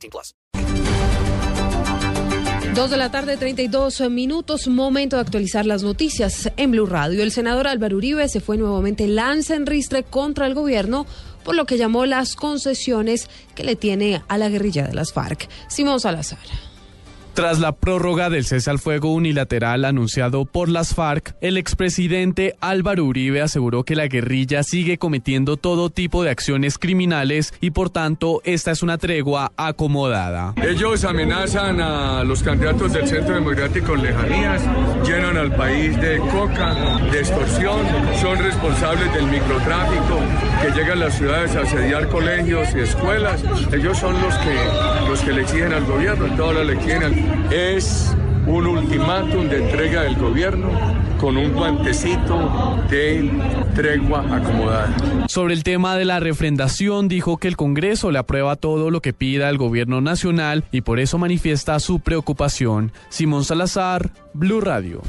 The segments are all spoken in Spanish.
18 plus. Dos de la tarde, 32 minutos. Momento de actualizar las noticias en Blue Radio. El senador Álvaro Uribe se fue nuevamente lanza en ristre contra el gobierno por lo que llamó las concesiones que le tiene a la guerrilla de las FARC. Simón Salazar. Tras la prórroga del cese al fuego unilateral anunciado por las FARC, el expresidente Álvaro Uribe aseguró que la guerrilla sigue cometiendo todo tipo de acciones criminales y por tanto esta es una tregua acomodada. Ellos amenazan a los candidatos del Centro Democrático en lejanías, llenan al país de coca, de extorsión, son responsables del microtráfico, que llegan a las ciudades a asediar colegios y escuelas. Ellos son los que, los que le exigen al gobierno, todas le exigen es un ultimátum de entrega del gobierno con un guantecito de tregua acomodada. Sobre el tema de la refrendación, dijo que el Congreso le aprueba todo lo que pida el gobierno nacional y por eso manifiesta su preocupación. Simón Salazar, Blue Radio.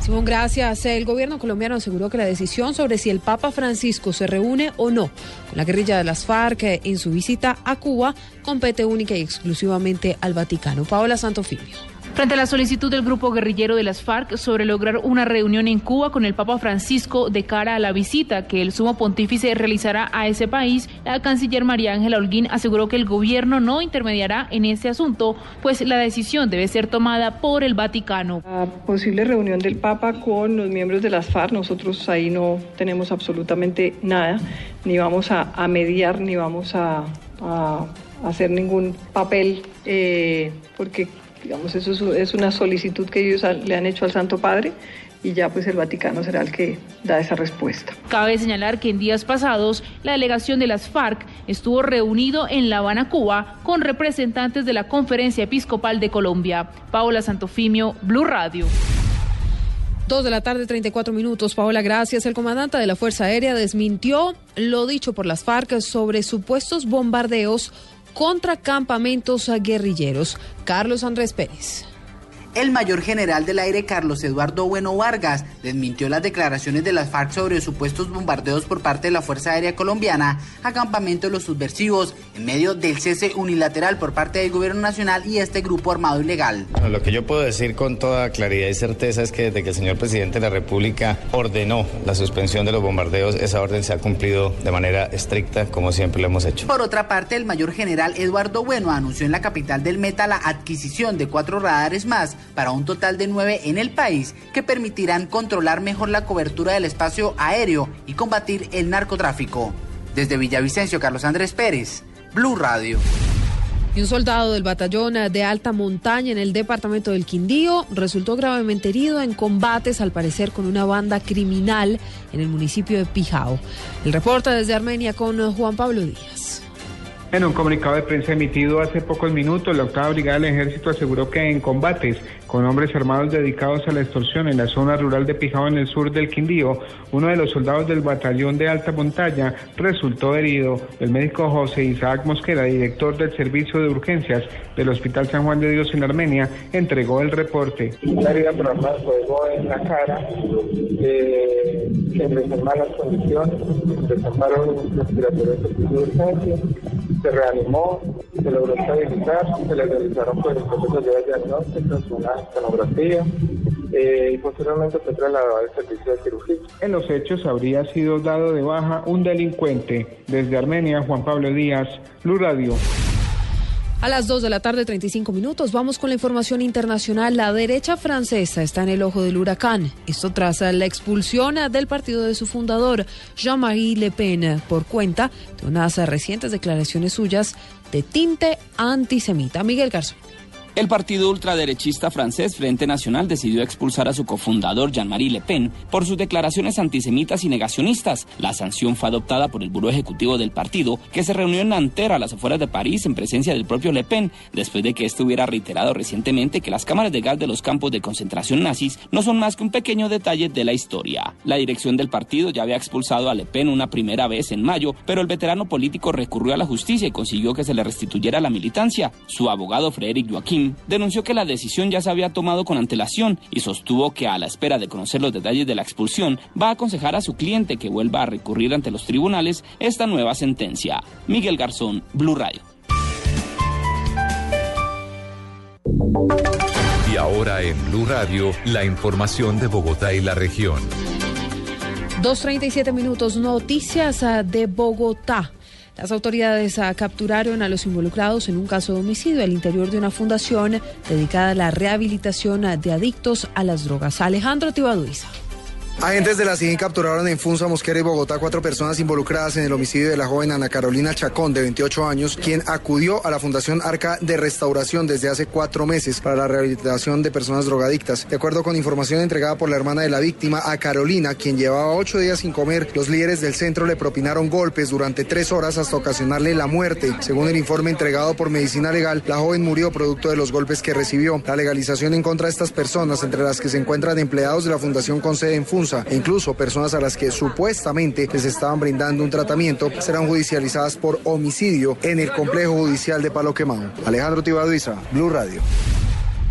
Simón, gracias. El gobierno colombiano aseguró que la decisión sobre si el Papa Francisco se reúne o no con la guerrilla de las FARC en su visita a Cuba compete única y exclusivamente al Vaticano. Paola Santofimio. Frente a la solicitud del grupo guerrillero de las FARC sobre lograr una reunión en Cuba con el Papa Francisco de cara a la visita que el sumo pontífice realizará a ese país, la canciller María Ángela Holguín aseguró que el gobierno no intermediará en ese asunto, pues la decisión debe ser tomada por el Vaticano. La posible reunión del Papa con los miembros de las FARC, nosotros ahí no tenemos absolutamente nada, ni vamos a, a mediar, ni vamos a, a hacer ningún papel, eh, porque Digamos, eso es una solicitud que ellos le han hecho al Santo Padre y ya pues el Vaticano será el que da esa respuesta. Cabe señalar que en días pasados la delegación de las FARC estuvo reunido en La Habana, Cuba, con representantes de la Conferencia Episcopal de Colombia. Paola Santofimio, Blue Radio. Dos de la tarde, 34 minutos. Paola, gracias. El comandante de la Fuerza Aérea desmintió lo dicho por las FARC sobre supuestos bombardeos contra campamentos guerrilleros. Carlos Andrés Pérez. El mayor general del aire Carlos Eduardo Bueno Vargas desmintió las declaraciones de las FARC sobre supuestos bombardeos por parte de la Fuerza Aérea Colombiana a de los subversivos en medio del cese unilateral por parte del gobierno nacional y este grupo armado ilegal. lo que yo puedo decir con toda claridad y certeza es que desde que el señor presidente de la República ordenó la suspensión de los bombardeos, esa orden se ha cumplido de manera estricta como siempre lo hemos hecho. Por otra parte, el mayor general Eduardo Bueno anunció en la capital del Meta la adquisición de cuatro radares más para un total de nueve en el país que permitirán controlar mejor la cobertura del espacio aéreo y combatir el narcotráfico. Desde Villavicencio, Carlos Andrés Pérez, Blue Radio. Y un soldado del batallón de alta montaña en el departamento del Quindío resultó gravemente herido en combates, al parecer, con una banda criminal en el municipio de Pijao. El reporte desde Armenia con Juan Pablo Díaz. En un comunicado de prensa emitido hace pocos minutos, la octava brigada del ejército aseguró que en combates con hombres armados dedicados a la extorsión en la zona rural de Pijao en el sur del Quindío, uno de los soldados del batallón de alta montaña resultó herido. El médico José Isaac Mosquera, director del servicio de urgencias del Hospital San Juan de Dios en Armenia, entregó el reporte. La herida por fuego en la cara, eh, en malas condiciones, respiratorios de urgencia se reanimó, se logró estabilizar, se le realizaron pues, procesos de diagnóstico, una sonografía eh, y posteriormente fue trasladado al servicio de cirugía. En los hechos habría sido dado de baja un delincuente. Desde Armenia, Juan Pablo Díaz, Blue Radio. A las 2 de la tarde, 35 minutos, vamos con la información internacional. La derecha francesa está en el ojo del huracán. Esto tras la expulsión del partido de su fundador, Jean-Marie Le Pen, por cuenta de unas recientes declaraciones suyas de tinte antisemita. Miguel Garzón. El partido ultraderechista francés Frente Nacional decidió expulsar a su cofundador Jean-Marie Le Pen por sus declaraciones antisemitas y negacionistas. La sanción fue adoptada por el Buró Ejecutivo del partido, que se reunió en Nanterre, a las afueras de París, en presencia del propio Le Pen, después de que éste hubiera reiterado recientemente que las cámaras de gas de los campos de concentración nazis no son más que un pequeño detalle de la historia. La dirección del partido ya había expulsado a Le Pen una primera vez en mayo, pero el veterano político recurrió a la justicia y consiguió que se le restituyera la militancia. Su abogado Frederic Denunció que la decisión ya se había tomado con antelación y sostuvo que a la espera de conocer los detalles de la expulsión va a aconsejar a su cliente que vuelva a recurrir ante los tribunales esta nueva sentencia. Miguel Garzón, Blue Radio. Y ahora en Blue Radio, la información de Bogotá y la región. 2.37 minutos, noticias ah, de Bogotá. Las autoridades ah, capturaron a los involucrados en un caso de homicidio al interior de una fundación dedicada a la rehabilitación ah, de adictos a las drogas. Alejandro Tibaduiza. Agentes de la CIGIN capturaron en Funza, Mosquera y Bogotá cuatro personas involucradas en el homicidio de la joven Ana Carolina Chacón, de 28 años, quien acudió a la Fundación Arca de Restauración desde hace cuatro meses para la rehabilitación de personas drogadictas. De acuerdo con información entregada por la hermana de la víctima, a Carolina, quien llevaba ocho días sin comer, los líderes del centro le propinaron golpes durante tres horas hasta ocasionarle la muerte. Según el informe entregado por Medicina Legal, la joven murió producto de los golpes que recibió. La legalización en contra de estas personas, entre las que se encuentran empleados de la Fundación con sede en Funza, e incluso personas a las que supuestamente les estaban brindando un tratamiento, serán judicializadas por homicidio en el complejo judicial de Palo Quemado. Alejandro Tibaduiza, Blue Radio.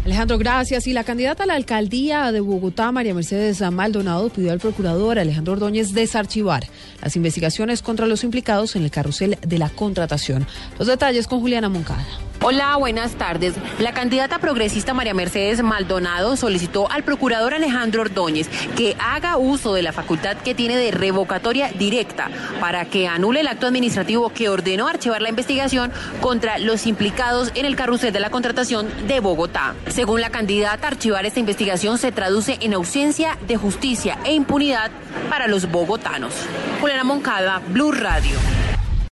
Alejandro, gracias. Y la candidata a la alcaldía de Bogotá, María Mercedes Maldonado, pidió al procurador Alejandro Ordóñez desarchivar las investigaciones contra los implicados en el carrusel de la contratación. Los detalles con Juliana Moncada. Hola, buenas tardes. La candidata progresista María Mercedes Maldonado solicitó al procurador Alejandro Ordóñez que haga uso de la facultad que tiene de revocatoria directa para que anule el acto administrativo que ordenó archivar la investigación contra los implicados en el carrusel de la contratación de Bogotá. Según la candidata, archivar esta investigación se traduce en ausencia de justicia e impunidad para los bogotanos. Juliana Moncada, Blue Radio.